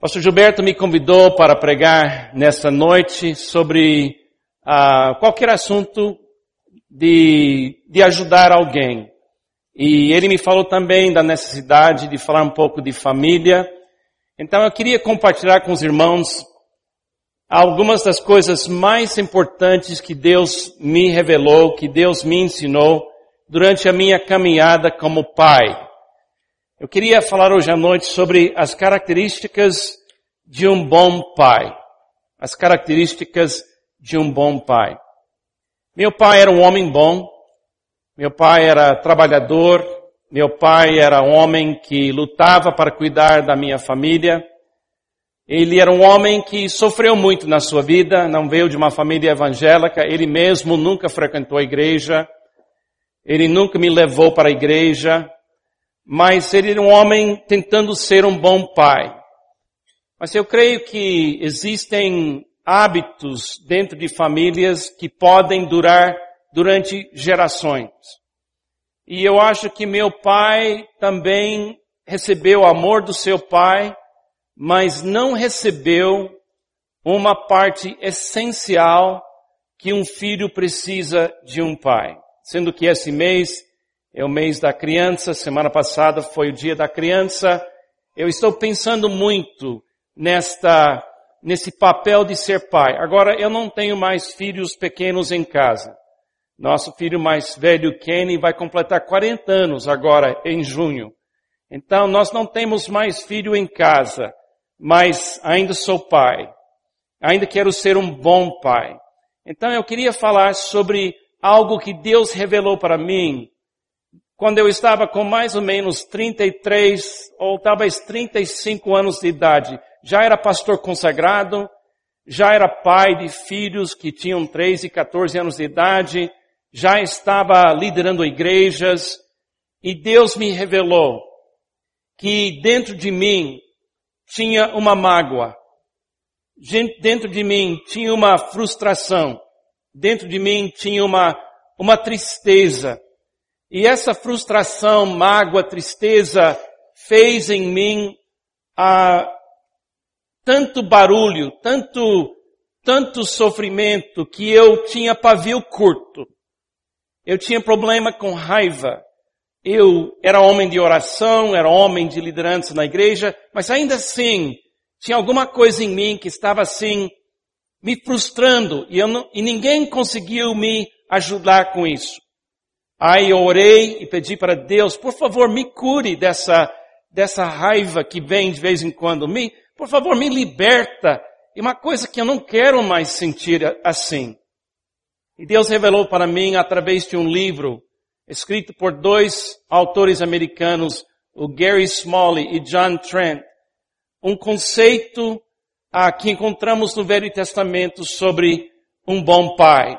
Pastor Gilberto me convidou para pregar nesta noite sobre uh, qualquer assunto de, de ajudar alguém. E ele me falou também da necessidade de falar um pouco de família. Então eu queria compartilhar com os irmãos algumas das coisas mais importantes que Deus me revelou, que Deus me ensinou durante a minha caminhada como pai. Eu queria falar hoje à noite sobre as características de um bom pai. As características de um bom pai. Meu pai era um homem bom. Meu pai era trabalhador. Meu pai era um homem que lutava para cuidar da minha família. Ele era um homem que sofreu muito na sua vida, não veio de uma família evangélica, ele mesmo nunca frequentou a igreja, ele nunca me levou para a igreja, mas ele era um homem tentando ser um bom pai. Mas eu creio que existem hábitos dentro de famílias que podem durar durante gerações. E eu acho que meu pai também recebeu o amor do seu pai, mas não recebeu uma parte essencial que um filho precisa de um pai. Sendo que esse mês é o mês da criança, semana passada foi o dia da criança. Eu estou pensando muito nesta, nesse papel de ser pai. Agora, eu não tenho mais filhos pequenos em casa. Nosso filho mais velho, Kenny, vai completar 40 anos agora, em junho. Então, nós não temos mais filho em casa, mas ainda sou pai. Ainda quero ser um bom pai. Então, eu queria falar sobre algo que Deus revelou para mim quando eu estava com mais ou menos 33 ou talvez 35 anos de idade. Já era pastor consagrado, já era pai de filhos que tinham 13 e 14 anos de idade, já estava liderando igrejas, e Deus me revelou que dentro de mim tinha uma mágoa, dentro de mim tinha uma frustração, dentro de mim tinha uma, uma tristeza, e essa frustração, mágoa, tristeza fez em mim ah, tanto barulho, tanto, tanto sofrimento que eu tinha pavio curto. Eu tinha problema com raiva. Eu era homem de oração, era homem de liderança na igreja, mas ainda assim tinha alguma coisa em mim que estava assim me frustrando e, não, e ninguém conseguiu me ajudar com isso. Aí eu orei e pedi para Deus, por favor, me cure dessa, dessa raiva que vem de vez em quando. Me, por favor, me liberta. E uma coisa que eu não quero mais sentir assim. E Deus revelou para mim através de um livro escrito por dois autores americanos, o Gary Smalley e John Trent, um conceito ah, que encontramos no Velho Testamento sobre um bom pai.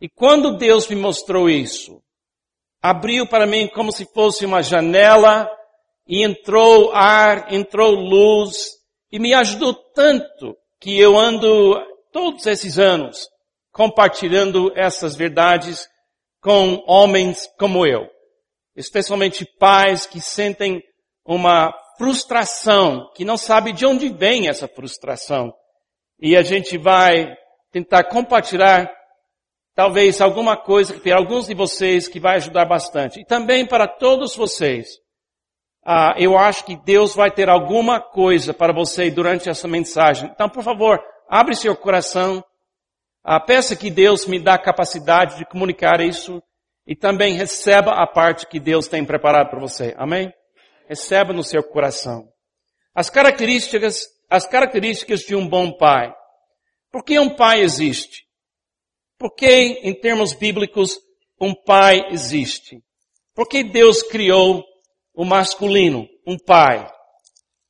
E quando Deus me mostrou isso, abriu para mim como se fosse uma janela e entrou ar, entrou luz e me ajudou tanto que eu ando todos esses anos compartilhando essas verdades com homens como eu, especialmente pais que sentem uma frustração, que não sabe de onde vem essa frustração. E a gente vai tentar compartilhar talvez alguma coisa para alguns de vocês que vai ajudar bastante. E também para todos vocês. Ah, eu acho que Deus vai ter alguma coisa para você durante essa mensagem. Então, por favor, abre seu coração. Ah, peça que Deus me dá capacidade de comunicar isso. E também receba a parte que Deus tem preparado para você. Amém? Receba no seu coração. As características, as características de um bom pai. Por que um pai existe? Por que, em termos bíblicos, um pai existe? Por que Deus criou o masculino, um pai?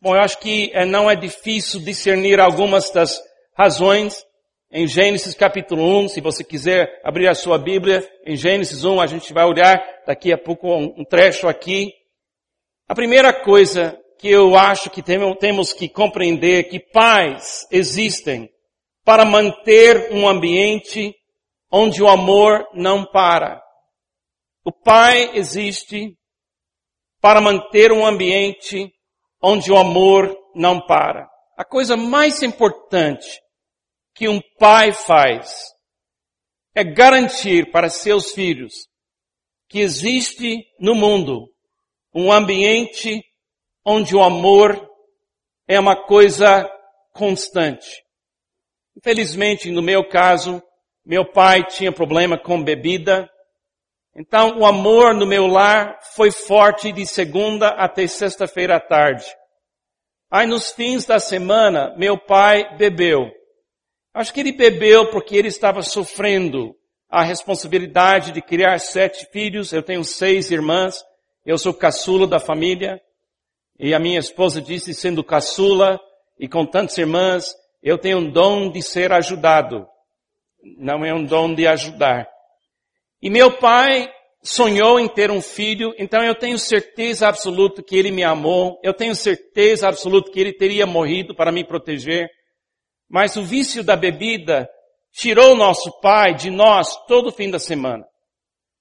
Bom, eu acho que eh, não é difícil discernir algumas das razões. Em Gênesis capítulo 1, se você quiser abrir a sua Bíblia, em Gênesis 1 a gente vai olhar daqui a pouco um trecho aqui. A primeira coisa que eu acho que temos que compreender é que pais existem para manter um ambiente onde o amor não para. O Pai existe para manter um ambiente onde o amor não para. A coisa mais importante que um pai faz é garantir para seus filhos que existe no mundo um ambiente onde o amor é uma coisa constante. Infelizmente, no meu caso, meu pai tinha problema com bebida, então o amor no meu lar foi forte de segunda até sexta-feira à tarde. Aí nos fins da semana, meu pai bebeu. Acho que ele bebeu porque ele estava sofrendo a responsabilidade de criar sete filhos. Eu tenho seis irmãs. Eu sou caçula da família. E a minha esposa disse, sendo caçula e com tantas irmãs, eu tenho um dom de ser ajudado. Não é um dom de ajudar. E meu pai sonhou em ter um filho, então eu tenho certeza absoluta que ele me amou, eu tenho certeza absoluta que ele teria morrido para me proteger. Mas o vício da bebida tirou nosso pai de nós todo fim da semana.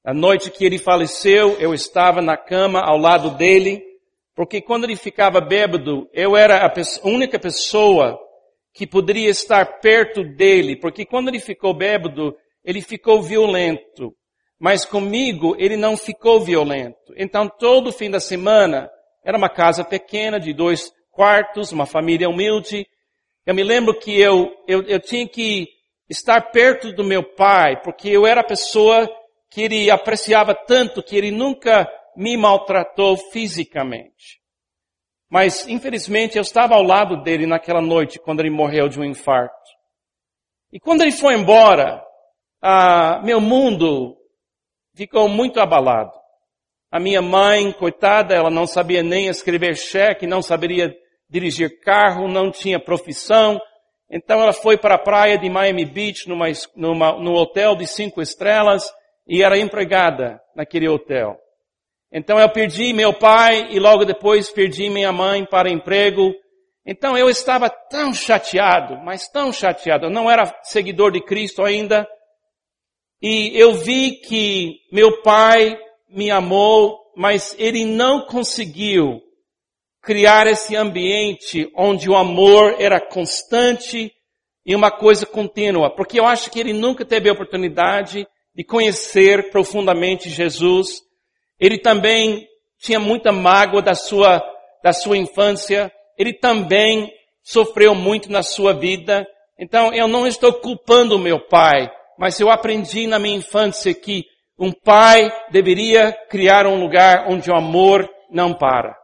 A noite que ele faleceu, eu estava na cama ao lado dele, porque quando ele ficava bêbado, eu era a única pessoa que poderia estar perto dele, porque quando ele ficou bêbado, ele ficou violento. Mas comigo, ele não ficou violento. Então, todo fim da semana, era uma casa pequena, de dois quartos, uma família humilde, eu me lembro que eu, eu, eu tinha que estar perto do meu pai, porque eu era a pessoa que ele apreciava tanto que ele nunca me maltratou fisicamente. Mas, infelizmente, eu estava ao lado dele naquela noite, quando ele morreu de um infarto. E quando ele foi embora, ah, meu mundo ficou muito abalado. A minha mãe, coitada, ela não sabia nem escrever cheque, não saberia dirigir carro, não tinha profissão. Então ela foi para a praia de Miami Beach, numa, numa, num hotel de cinco estrelas, e era empregada naquele hotel. Então eu perdi meu pai e logo depois perdi minha mãe para emprego. Então eu estava tão chateado, mas tão chateado. Eu não era seguidor de Cristo ainda. E eu vi que meu pai me amou, mas ele não conseguiu criar esse ambiente onde o amor era constante e uma coisa contínua, porque eu acho que ele nunca teve a oportunidade de conhecer profundamente Jesus. Ele também tinha muita mágoa da sua, da sua infância. Ele também sofreu muito na sua vida. Então eu não estou culpando meu pai, mas eu aprendi na minha infância que um pai deveria criar um lugar onde o amor não para.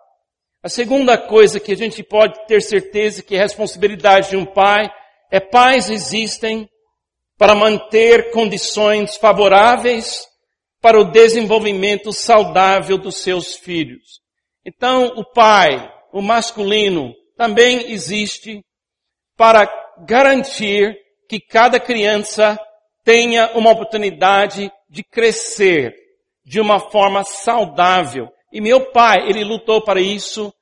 A segunda coisa que a gente pode ter certeza que é responsabilidade de um pai é pais existem para manter condições favoráveis para o desenvolvimento saudável dos seus filhos. Então, o pai, o masculino, também existe para garantir que cada criança tenha uma oportunidade de crescer de uma forma saudável. E meu pai, ele lutou para isso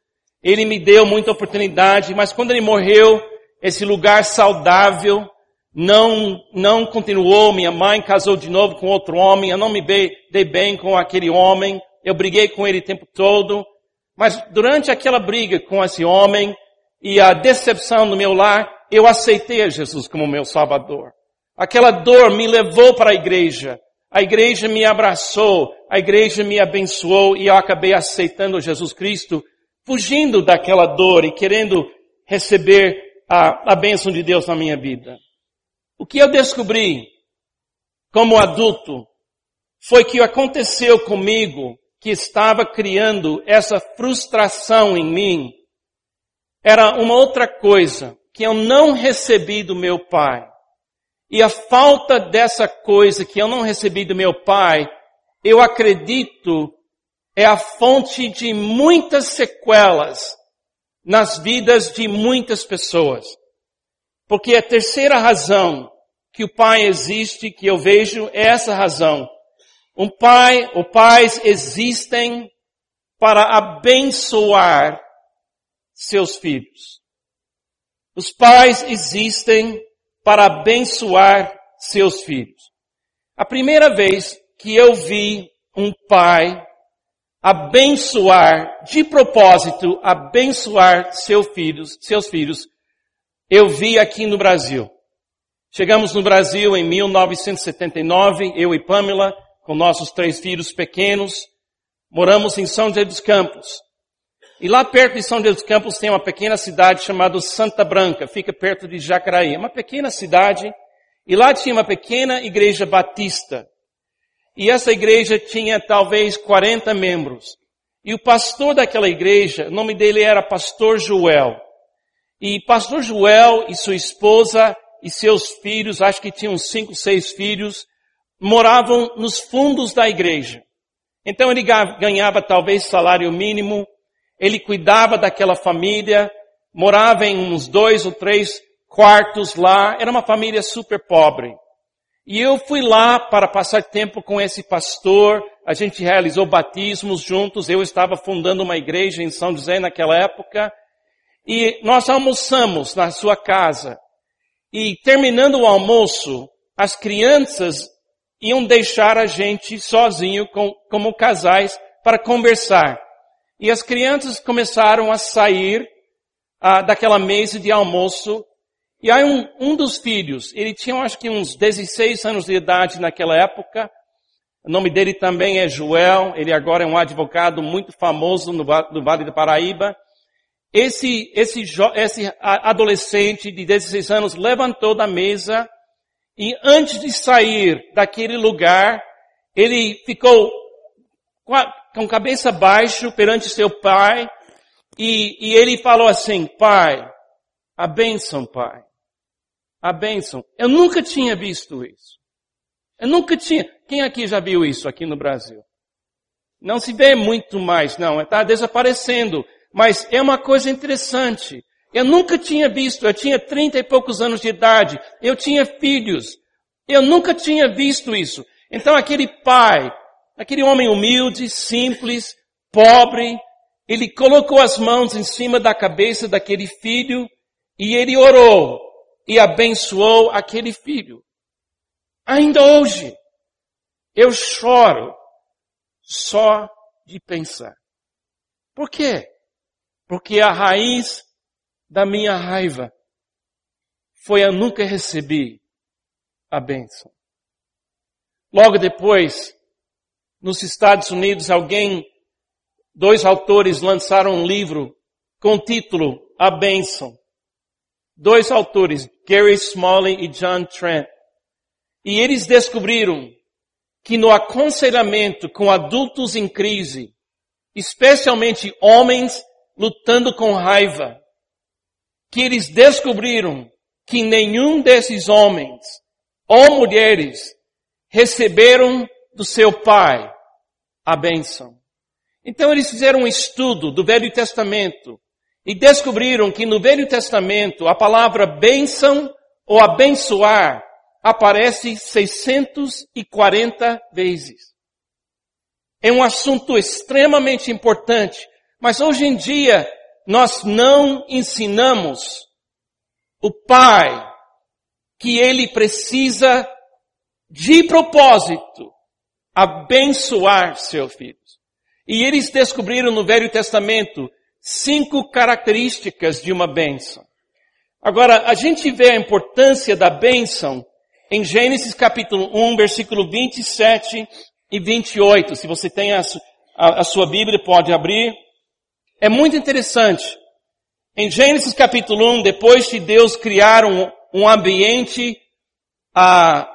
ele me deu muita oportunidade, mas quando ele morreu, esse lugar saudável não, não continuou. Minha mãe casou de novo com outro homem. Eu não me dei bem com aquele homem. Eu briguei com ele o tempo todo. Mas durante aquela briga com esse homem e a decepção no meu lar, eu aceitei a Jesus como meu Salvador. Aquela dor me levou para a igreja. A igreja me abraçou, a igreja me abençoou e eu acabei aceitando Jesus Cristo fugindo daquela dor e querendo receber a, a bênção de Deus na minha vida. O que eu descobri como adulto foi que aconteceu comigo que estava criando essa frustração em mim era uma outra coisa que eu não recebi do meu pai. E a falta dessa coisa que eu não recebi do meu pai, eu acredito é a fonte de muitas sequelas nas vidas de muitas pessoas. Porque a terceira razão que o pai existe, que eu vejo, é essa razão. Um pai, ou pais existem para abençoar seus filhos. Os pais existem para abençoar seus filhos. A primeira vez que eu vi um pai abençoar, de propósito, abençoar seus filhos, seus filhos, eu vi aqui no Brasil. Chegamos no Brasil em 1979, eu e Pamela, com nossos três filhos pequenos, moramos em São José dos Campos. E lá perto de São José dos Campos tem uma pequena cidade chamada Santa Branca, fica perto de Jacaraí. É uma pequena cidade, e lá tinha uma pequena igreja batista. E essa igreja tinha talvez 40 membros. E o pastor daquela igreja, o nome dele era Pastor Joel. E Pastor Joel e sua esposa e seus filhos, acho que tinham cinco, seis filhos, moravam nos fundos da igreja. Então ele ganhava talvez salário mínimo, ele cuidava daquela família, morava em uns dois ou três quartos lá, era uma família super pobre. E eu fui lá para passar tempo com esse pastor, a gente realizou batismos juntos, eu estava fundando uma igreja em São José naquela época, e nós almoçamos na sua casa. E terminando o almoço, as crianças iam deixar a gente sozinho com, como casais para conversar. E as crianças começaram a sair ah, daquela mesa de almoço. E aí um, um dos filhos, ele tinha acho que uns 16 anos de idade naquela época. O nome dele também é Joel. Ele agora é um advogado muito famoso no, no Vale do Paraíba. Esse, esse, esse adolescente de 16 anos levantou da mesa e antes de sair daquele lugar, ele ficou com a, com cabeça baixa perante seu pai e, e ele falou assim, pai, a bênção, pai. A bênção. Eu nunca tinha visto isso. Eu nunca tinha. Quem aqui já viu isso aqui no Brasil? Não se vê muito mais, não. Está desaparecendo. Mas é uma coisa interessante. Eu nunca tinha visto, eu tinha trinta e poucos anos de idade, eu tinha filhos, eu nunca tinha visto isso. Então aquele pai, aquele homem humilde, simples, pobre, ele colocou as mãos em cima da cabeça daquele filho e ele orou e abençoou aquele filho. Ainda hoje, eu choro só de pensar. Por quê? Porque a raiz da minha raiva foi eu nunca recebi a bênção. Logo depois, nos Estados Unidos, alguém, dois autores lançaram um livro com o título A Bênção. Dois autores, Gary Smalley e John Trent. E eles descobriram que no aconselhamento com adultos em crise, especialmente homens lutando com raiva, que eles descobriram que nenhum desses homens ou mulheres receberam do seu pai a bênção. Então eles fizeram um estudo do Velho Testamento e descobriram que no Velho Testamento a palavra bênção ou abençoar aparece 640 vezes. É um assunto extremamente importante mas hoje em dia, nós não ensinamos o pai que ele precisa, de propósito, abençoar seus filhos. E eles descobriram no Velho Testamento cinco características de uma bênção. Agora, a gente vê a importância da bênção em Gênesis capítulo 1, versículo 27 e 28. Se você tem a, a, a sua Bíblia, pode abrir. É muito interessante. Em Gênesis capítulo 1, depois de Deus criar um, um ambiente ah,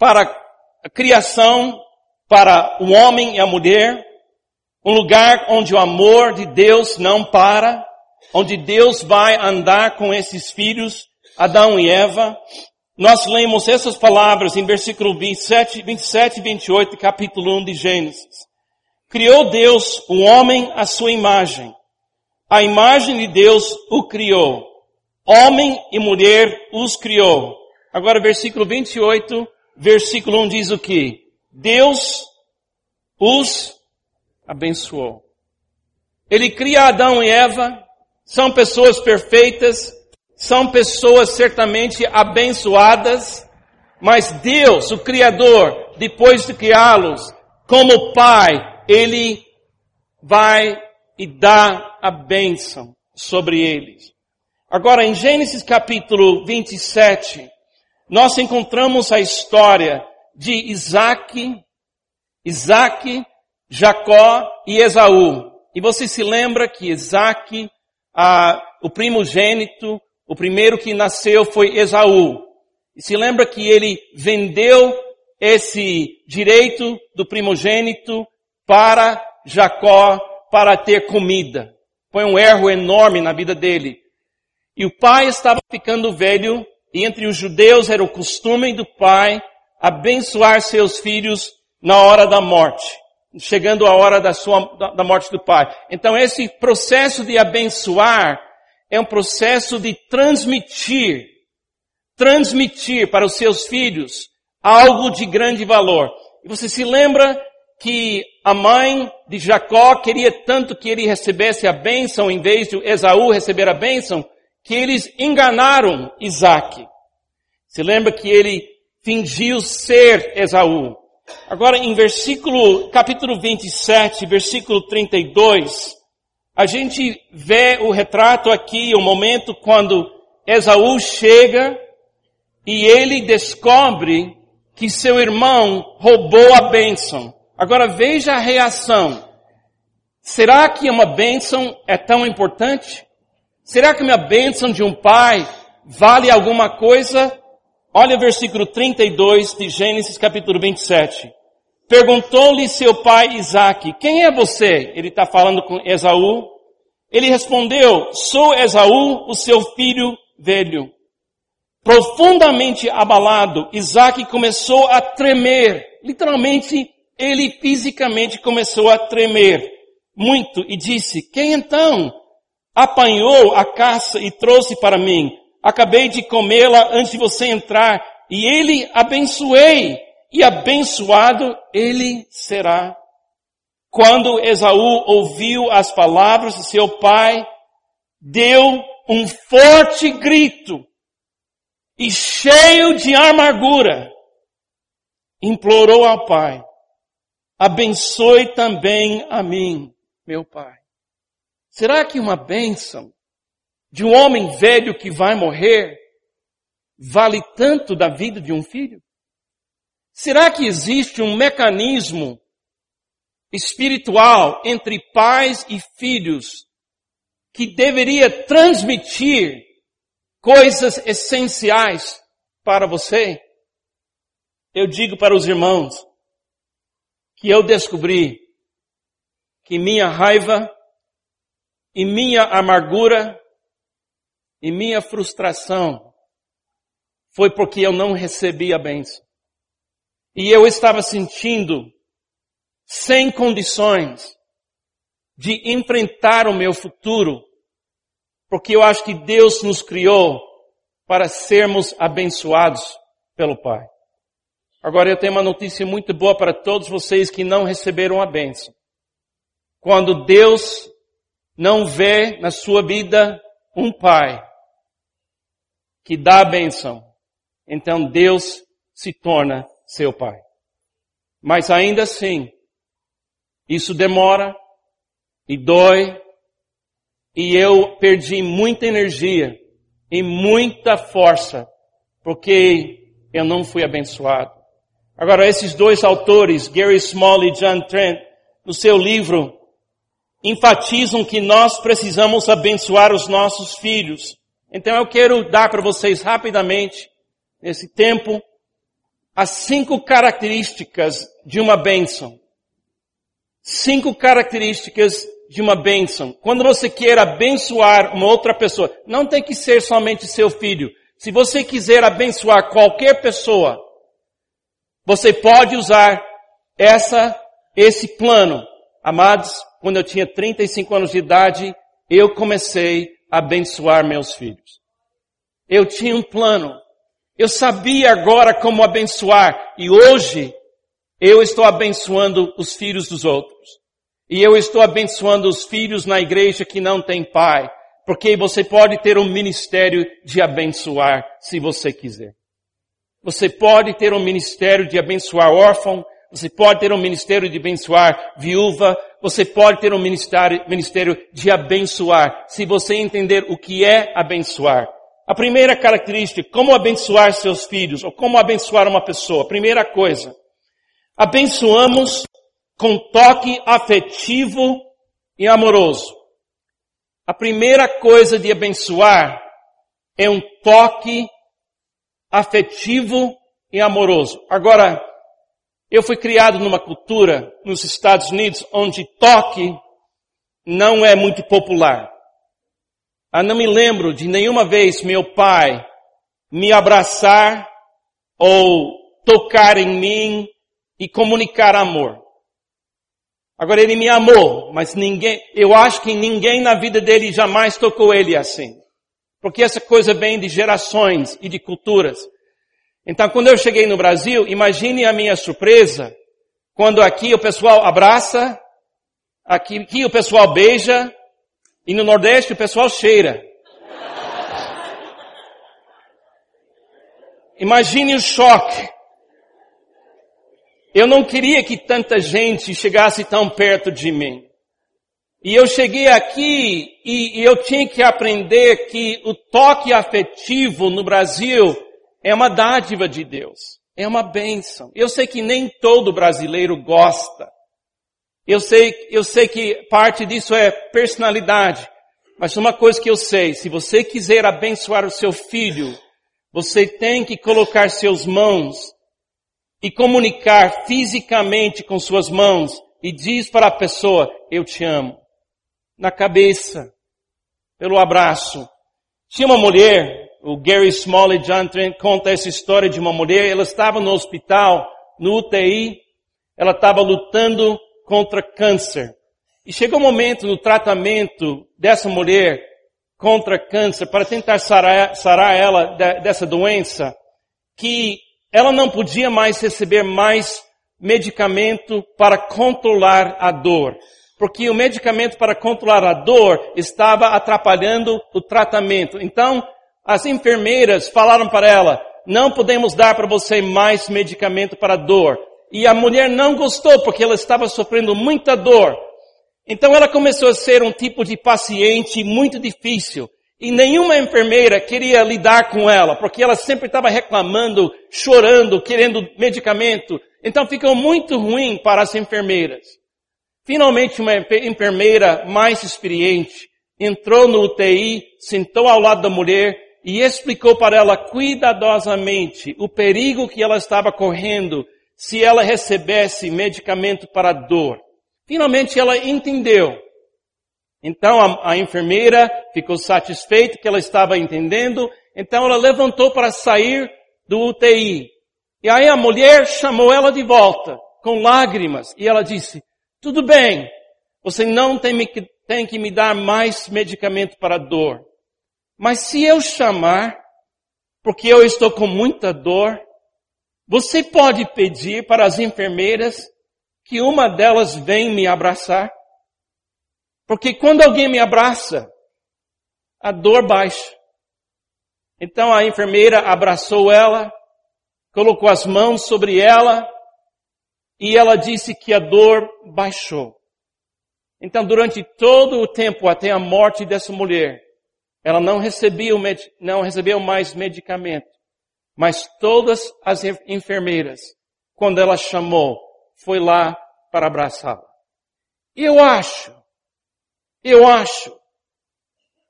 para a criação, para o homem e a mulher, um lugar onde o amor de Deus não para, onde Deus vai andar com esses filhos, Adão e Eva. Nós lemos essas palavras em versículo 27, 27 e 28, capítulo 1 de Gênesis. Criou Deus o homem à sua imagem. A imagem de Deus o criou. Homem e mulher os criou. Agora versículo 28, versículo 1 diz o que? Deus os abençoou. Ele cria Adão e Eva, são pessoas perfeitas, são pessoas certamente abençoadas, mas Deus, o Criador, depois de criá-los como Pai, Ele vai e dá a bênção sobre eles. Agora, em Gênesis capítulo 27, nós encontramos a história de Isaac, Isaac, Jacó e Esaú. E você se lembra que Isaac, ah, o primogênito, o primeiro que nasceu foi Esaú. E se lembra que ele vendeu esse direito do primogênito para Jacó para ter comida. Foi um erro enorme na vida dele. E o pai estava ficando velho e entre os judeus era o costume do pai abençoar seus filhos na hora da morte, chegando a hora da sua, da morte do pai. Então esse processo de abençoar é um processo de transmitir, transmitir para os seus filhos algo de grande valor. E você se lembra que a mãe de Jacó queria tanto que ele recebesse a bênção em vez de Esaú receber a bênção, que eles enganaram Isaac. Se lembra que ele fingiu ser Esaú. Agora em versículo, capítulo 27, versículo 32, a gente vê o retrato aqui, o momento quando Esaú chega e ele descobre que seu irmão roubou a bênção. Agora veja a reação. Será que uma bênção é tão importante? Será que minha bênção de um pai vale alguma coisa? Olha o versículo 32 de Gênesis capítulo 27. Perguntou-lhe seu pai Isaac, quem é você? Ele está falando com Esaú. Ele respondeu, sou Esaú, o seu filho velho. Profundamente abalado, Isaac começou a tremer. Literalmente, ele fisicamente começou a tremer muito e disse, quem então apanhou a caça e trouxe para mim? Acabei de comê-la antes de você entrar e ele abençoei e abençoado ele será. Quando Esaú ouviu as palavras de seu pai, deu um forte grito e cheio de amargura, implorou ao pai, abençoe também a mim, meu pai. Será que uma bênção de um homem velho que vai morrer vale tanto da vida de um filho? Será que existe um mecanismo espiritual entre pais e filhos que deveria transmitir coisas essenciais para você? Eu digo para os irmãos, que eu descobri que minha raiva e minha amargura e minha frustração foi porque eu não recebi a bênção. E eu estava sentindo sem condições de enfrentar o meu futuro, porque eu acho que Deus nos criou para sermos abençoados pelo Pai. Agora eu tenho uma notícia muito boa para todos vocês que não receberam a bênção. Quando Deus não vê na sua vida um pai que dá a bênção, então Deus se torna seu pai. Mas ainda assim, isso demora e dói e eu perdi muita energia e muita força porque eu não fui abençoado. Agora, esses dois autores, Gary Small e John Trent, no seu livro, enfatizam que nós precisamos abençoar os nossos filhos. Então eu quero dar para vocês rapidamente, nesse tempo, as cinco características de uma bênção. Cinco características de uma bênção. Quando você quer abençoar uma outra pessoa, não tem que ser somente seu filho. Se você quiser abençoar qualquer pessoa, você pode usar essa, esse plano. Amados, quando eu tinha 35 anos de idade, eu comecei a abençoar meus filhos. Eu tinha um plano. Eu sabia agora como abençoar. E hoje, eu estou abençoando os filhos dos outros. E eu estou abençoando os filhos na igreja que não tem pai. Porque você pode ter um ministério de abençoar, se você quiser. Você pode ter um ministério de abençoar órfão, Você pode ter um ministério de abençoar viúva, você pode ter um ministério, ministério de abençoar, se você entender o que é abençoar. A primeira característica, como abençoar seus filhos, ou como abençoar uma pessoa. Primeira coisa, abençoamos com toque afetivo e amoroso. A primeira coisa de abençoar é um toque afetivo e amoroso. Agora, eu fui criado numa cultura nos Estados Unidos onde toque não é muito popular. Eu não me lembro de nenhuma vez meu pai me abraçar ou tocar em mim e comunicar amor. Agora ele me amou, mas ninguém, eu acho que ninguém na vida dele jamais tocou ele assim. Porque essa coisa vem de gerações e de culturas. Então quando eu cheguei no Brasil, imagine a minha surpresa quando aqui o pessoal abraça, aqui, aqui o pessoal beija e no Nordeste o pessoal cheira. Imagine o choque. Eu não queria que tanta gente chegasse tão perto de mim. E eu cheguei aqui e, e eu tinha que aprender que o toque afetivo no Brasil é uma dádiva de Deus. É uma bênção. Eu sei que nem todo brasileiro gosta. Eu sei, eu sei que parte disso é personalidade. Mas uma coisa que eu sei, se você quiser abençoar o seu filho, você tem que colocar seus mãos e comunicar fisicamente com suas mãos e diz para a pessoa, eu te amo. Na cabeça, pelo abraço. Tinha uma mulher, o Gary Smalley John Trent conta essa história de uma mulher, ela estava no hospital, no UTI, ela estava lutando contra câncer. E chegou o um momento no tratamento dessa mulher contra câncer, para tentar sarar, sarar ela dessa doença, que ela não podia mais receber mais medicamento para controlar a dor. Porque o medicamento para controlar a dor estava atrapalhando o tratamento. Então, as enfermeiras falaram para ela, não podemos dar para você mais medicamento para dor. E a mulher não gostou porque ela estava sofrendo muita dor. Então ela começou a ser um tipo de paciente muito difícil. E nenhuma enfermeira queria lidar com ela, porque ela sempre estava reclamando, chorando, querendo medicamento. Então ficou muito ruim para as enfermeiras. Finalmente uma enfermeira mais experiente entrou no UTI, sentou ao lado da mulher e explicou para ela cuidadosamente o perigo que ela estava correndo se ela recebesse medicamento para dor. Finalmente ela entendeu. Então a, a enfermeira ficou satisfeita que ela estava entendendo, então ela levantou para sair do UTI. E aí a mulher chamou ela de volta, com lágrimas, e ela disse, tudo bem, você não tem, tem que me dar mais medicamento para dor. Mas se eu chamar, porque eu estou com muita dor, você pode pedir para as enfermeiras que uma delas vem me abraçar. Porque quando alguém me abraça, a dor baixa. Então a enfermeira abraçou ela, colocou as mãos sobre ela e ela disse que a dor baixou. Então durante todo o tempo até a morte dessa mulher, ela não recebia, não recebeu mais medicamento. Mas todas as enfermeiras, quando ela chamou, foi lá para abraçá-la. Eu acho, eu acho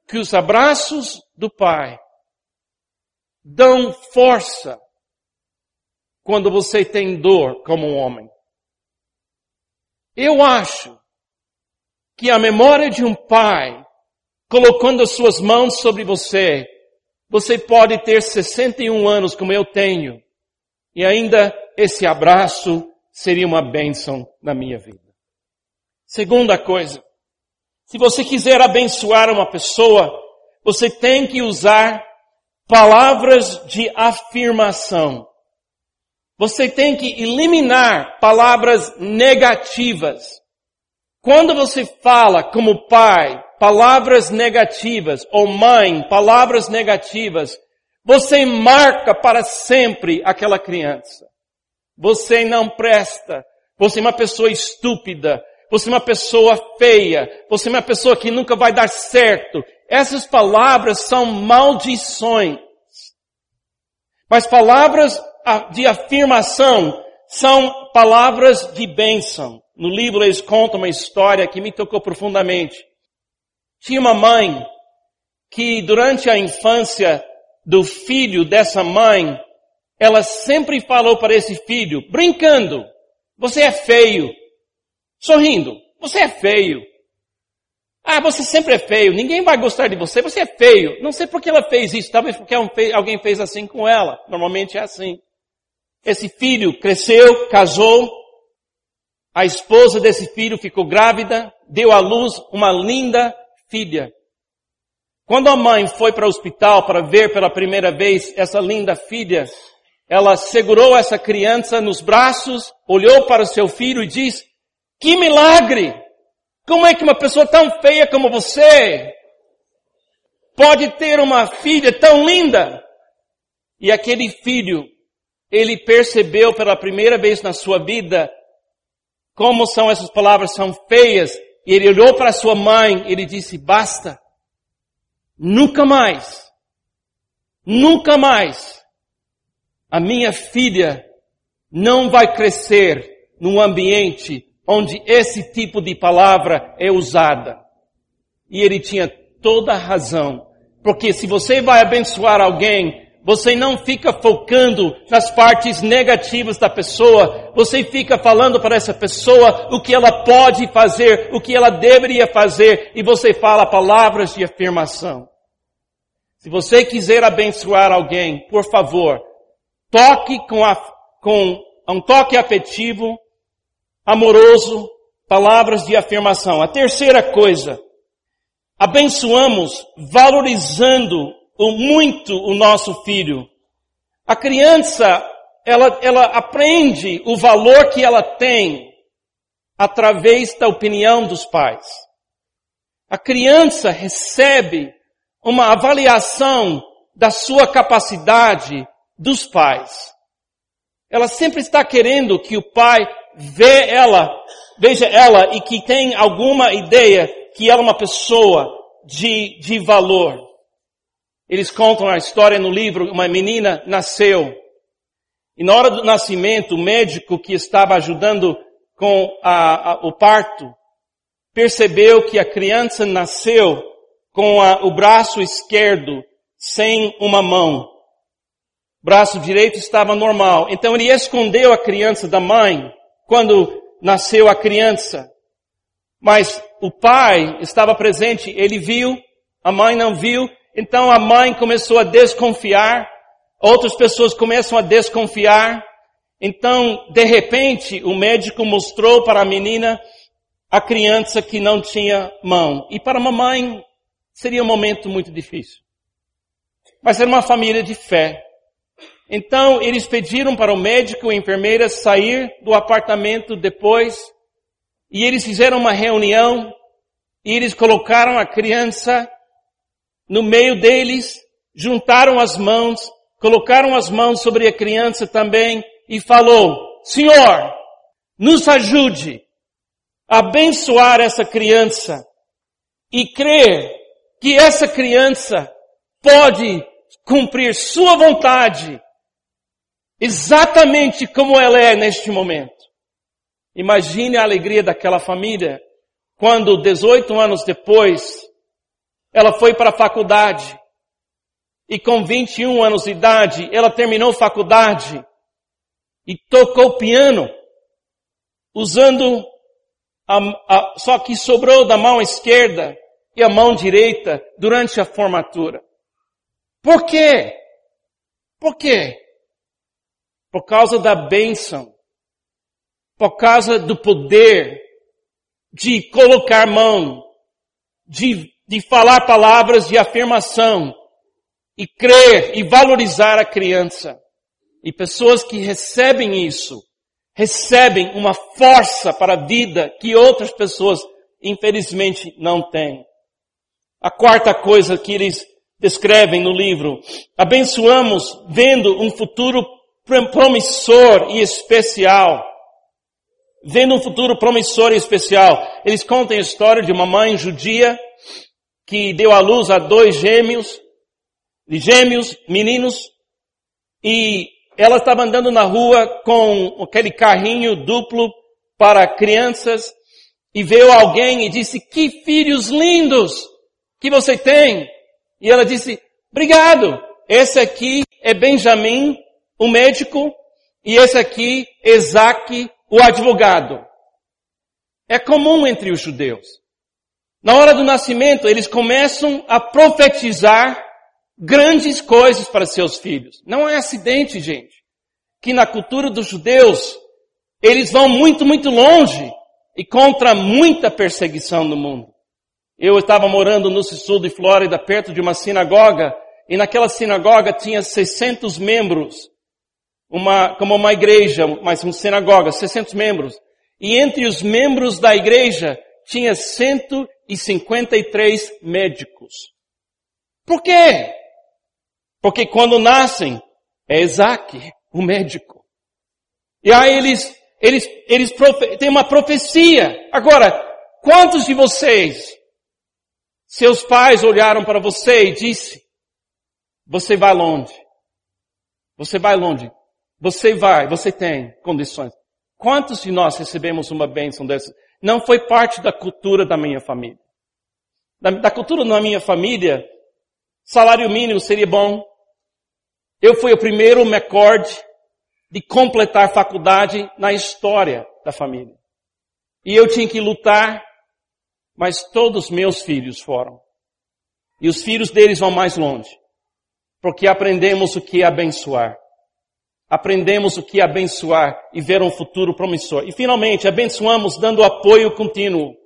que os abraços do Pai dão força quando você tem dor como um homem. Eu acho que a memória de um pai colocando as suas mãos sobre você, você pode ter 61 anos como eu tenho e ainda esse abraço seria uma bênção na minha vida. Segunda coisa, se você quiser abençoar uma pessoa, você tem que usar palavras de afirmação. Você tem que eliminar palavras negativas. Quando você fala como pai, palavras negativas, ou mãe, palavras negativas, você marca para sempre aquela criança. Você não presta. Você é uma pessoa estúpida. Você é uma pessoa feia. Você é uma pessoa que nunca vai dar certo. Essas palavras são maldições. Mas palavras de afirmação são palavras de bênção. No livro eles contam uma história que me tocou profundamente. Tinha uma mãe que durante a infância do filho dessa mãe, ela sempre falou para esse filho, brincando, você é feio. Sorrindo, você é feio. Ah, você sempre é feio, ninguém vai gostar de você, você é feio. Não sei por que ela fez isso, talvez porque alguém fez assim com ela. Normalmente é assim. Esse filho cresceu, casou, a esposa desse filho ficou grávida, deu à luz uma linda filha. Quando a mãe foi para o hospital para ver pela primeira vez essa linda filha, ela segurou essa criança nos braços, olhou para o seu filho e disse, que milagre! Como é que uma pessoa tão feia como você pode ter uma filha tão linda? E aquele filho, ele percebeu pela primeira vez na sua vida como são essas palavras são feias. E ele olhou para sua mãe, ele disse, basta. Nunca mais. Nunca mais. A minha filha não vai crescer num ambiente onde esse tipo de palavra é usada. E ele tinha toda a razão. Porque se você vai abençoar alguém, você não fica focando nas partes negativas da pessoa, você fica falando para essa pessoa o que ela pode fazer, o que ela deveria fazer, e você fala palavras de afirmação. Se você quiser abençoar alguém, por favor, toque com, a, com um toque afetivo, amoroso, palavras de afirmação. A terceira coisa, abençoamos valorizando muito o nosso filho. A criança, ela, ela aprende o valor que ela tem através da opinião dos pais. A criança recebe uma avaliação da sua capacidade dos pais. Ela sempre está querendo que o pai vê ela, veja ela e que tem alguma ideia que ela é uma pessoa de, de valor. Eles contam a história no livro, uma menina nasceu. E na hora do nascimento, o médico que estava ajudando com a, a, o parto, percebeu que a criança nasceu com a, o braço esquerdo sem uma mão braço direito estava normal. Então ele escondeu a criança da mãe quando nasceu a criança. Mas o pai estava presente, ele viu, a mãe não viu, então a mãe começou a desconfiar, outras pessoas começam a desconfiar. Então, de repente, o médico mostrou para a menina a criança que não tinha mão. E para a mamãe seria um momento muito difícil. Mas era uma família de fé. Então eles pediram para o médico e a enfermeira sair do apartamento depois e eles fizeram uma reunião e eles colocaram a criança no meio deles, juntaram as mãos, colocaram as mãos sobre a criança também e falou, Senhor, nos ajude a abençoar essa criança e crer que essa criança pode cumprir sua vontade exatamente como ela é neste momento. Imagine a alegria daquela família quando 18 anos depois ela foi para a faculdade e com 21 anos de idade ela terminou faculdade e tocou piano usando a, a, só que sobrou da mão esquerda e a mão direita durante a formatura. Por quê? Por quê? por causa da bênção, por causa do poder de colocar mão, de, de falar palavras de afirmação e crer e valorizar a criança. E pessoas que recebem isso, recebem uma força para a vida que outras pessoas infelizmente não têm. A quarta coisa que eles descrevem no livro, abençoamos vendo um futuro promissor e especial. vendo um futuro promissor e especial. Eles contam a história de uma mãe judia que deu à luz a dois gêmeos, gêmeos, meninos, e ela estava andando na rua com aquele carrinho duplo para crianças e veio alguém e disse, que filhos lindos que você tem. E ela disse, obrigado. Esse aqui é Benjamin, o médico, e esse aqui, Isaac, o advogado. É comum entre os judeus. Na hora do nascimento, eles começam a profetizar grandes coisas para seus filhos. Não é acidente, gente, que na cultura dos judeus, eles vão muito, muito longe e contra muita perseguição no mundo. Eu estava morando no sul de Flórida, perto de uma sinagoga, e naquela sinagoga tinha 600 membros, uma, como uma igreja, mas uma sinagoga, 600 membros. E entre os membros da igreja tinha 153 médicos. Por quê? Porque quando nascem, é Isaac, o médico. E aí eles, eles, eles têm uma profecia. Agora, quantos de vocês, seus pais olharam para você e disse, você vai longe. Você vai longe. Você vai, você tem condições. Quantos de nós recebemos uma bênção dessa? Não foi parte da cultura da minha família. Da, da cultura da minha família, salário mínimo seria bom. Eu fui o primeiro McCord de completar faculdade na história da família. E eu tinha que lutar, mas todos meus filhos foram. E os filhos deles vão mais longe. Porque aprendemos o que é abençoar aprendemos o que é abençoar e ver um futuro promissor. E finalmente, abençoamos dando apoio contínuo.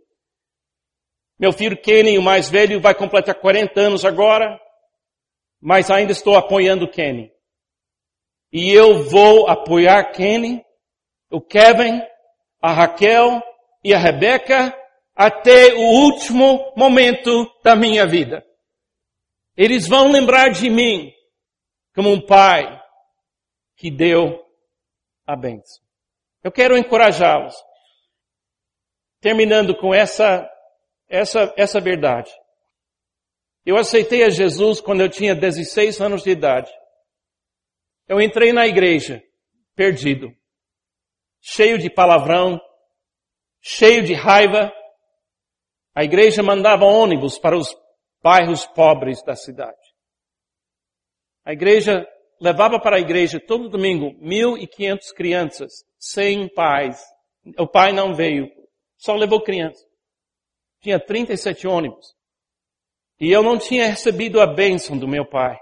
Meu filho Kenny, o mais velho, vai completar 40 anos agora, mas ainda estou apoiando Kenny. E eu vou apoiar Kenny, o Kevin, a Raquel e a Rebeca até o último momento da minha vida. Eles vão lembrar de mim como um pai, que deu a bênção. Eu quero encorajá-los. Terminando com essa, essa, essa verdade. Eu aceitei a Jesus quando eu tinha 16 anos de idade. Eu entrei na igreja, perdido, cheio de palavrão, cheio de raiva. A igreja mandava ônibus para os bairros pobres da cidade. A igreja levava para a igreja todo domingo 1.500 crianças, sem pais. O pai não veio, só levou crianças. Tinha 37 ônibus. E eu não tinha recebido a bênção do meu pai.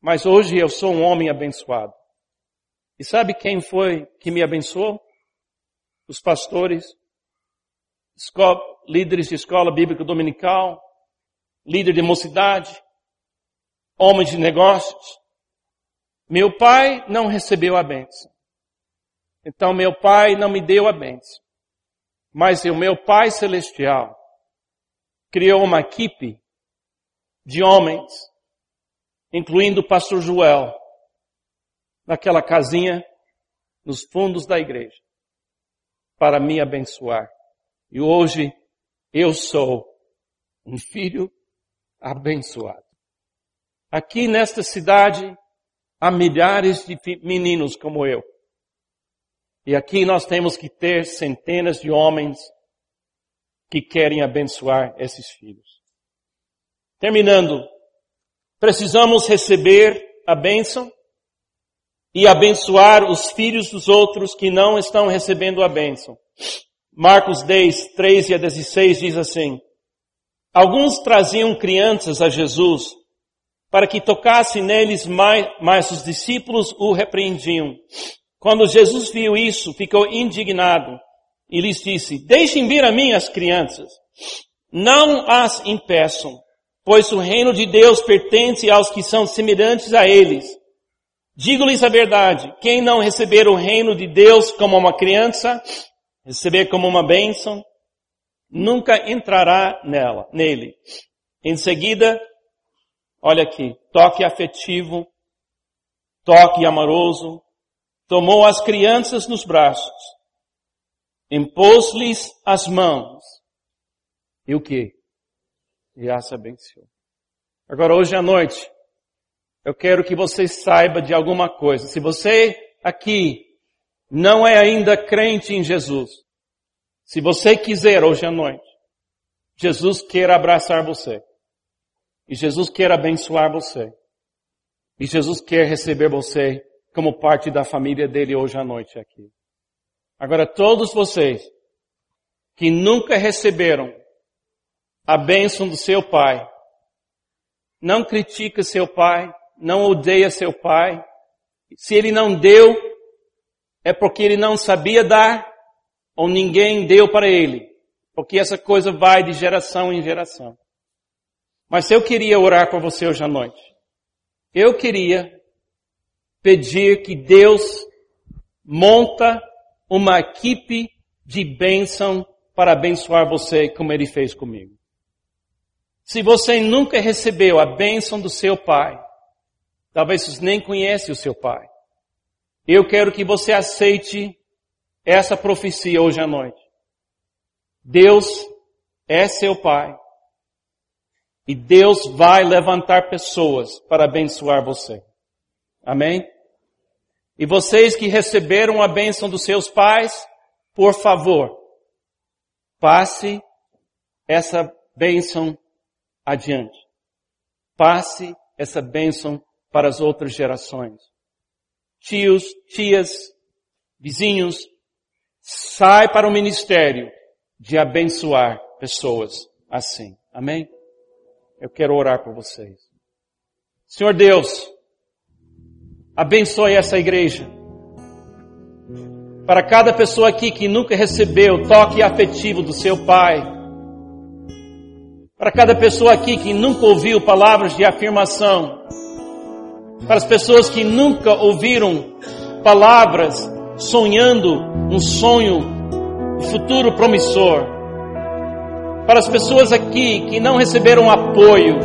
Mas hoje eu sou um homem abençoado. E sabe quem foi que me abençoou? Os pastores, escola, líderes de escola bíblica dominical, líder de mocidade, homens de negócios, meu pai não recebeu a bênção. Então meu pai não me deu a bênção. Mas o meu pai celestial criou uma equipe de homens, incluindo o pastor Joel, naquela casinha nos fundos da igreja, para me abençoar. E hoje eu sou um filho abençoado. Aqui nesta cidade, Há milhares de meninos como eu. E aqui nós temos que ter centenas de homens que querem abençoar esses filhos. Terminando, precisamos receber a bênção e abençoar os filhos dos outros que não estão recebendo a bênção. Marcos 10, 13 a 16 diz assim, Alguns traziam crianças a Jesus para que tocasse neles, mais, mas os discípulos o repreendiam. Quando Jesus viu isso, ficou indignado e lhes disse, deixem vir a mim as crianças, não as impeçam, pois o reino de Deus pertence aos que são semelhantes a eles. Digo-lhes a verdade, quem não receber o reino de Deus como uma criança, receber como uma bênção, nunca entrará nela, nele. Em seguida, Olha aqui, toque afetivo, toque amoroso, tomou as crianças nos braços impôs-lhes as mãos. E o que? E as abençoou. Agora hoje à noite, eu quero que você saiba de alguma coisa. Se você aqui não é ainda crente em Jesus, se você quiser hoje à noite, Jesus quer abraçar você. E Jesus quer abençoar você. E Jesus quer receber você como parte da família dele hoje à noite aqui. Agora todos vocês que nunca receberam a bênção do seu pai, não critica seu pai, não odeia seu pai. Se ele não deu, é porque ele não sabia dar, ou ninguém deu para ele. Porque essa coisa vai de geração em geração. Mas eu queria orar por você hoje à noite. Eu queria pedir que Deus monta uma equipe de bênção para abençoar você como Ele fez comigo. Se você nunca recebeu a bênção do seu pai, talvez você nem conhece o seu pai, eu quero que você aceite essa profecia hoje à noite. Deus é seu pai. E Deus vai levantar pessoas para abençoar você. Amém? E vocês que receberam a bênção dos seus pais, por favor, passe essa bênção adiante. Passe essa bênção para as outras gerações. Tios, tias, vizinhos, sai para o ministério de abençoar pessoas assim. Amém? Eu quero orar por vocês. Senhor Deus, abençoe essa igreja. Para cada pessoa aqui que nunca recebeu o toque afetivo do seu pai, para cada pessoa aqui que nunca ouviu palavras de afirmação. Para as pessoas que nunca ouviram palavras sonhando um sonho de futuro promissor. Para as pessoas aqui que não receberam apoio.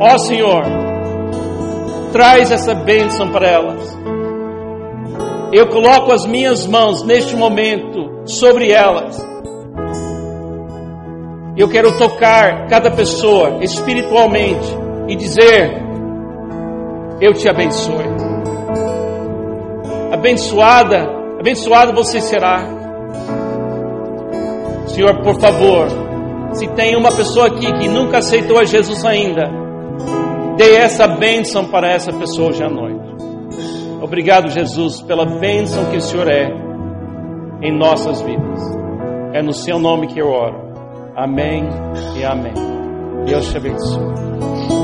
Ó Senhor, traz essa bênção para elas. Eu coloco as minhas mãos neste momento sobre elas eu quero tocar cada pessoa espiritualmente e dizer: Eu te abençoe. Abençoada, abençoado você será. Senhor, por favor, se tem uma pessoa aqui que nunca aceitou a Jesus ainda, dê essa bênção para essa pessoa hoje à noite. Obrigado, Jesus, pela bênção que o Senhor é em nossas vidas. É no seu nome que eu oro. Amém e amém. Deus te abençoe.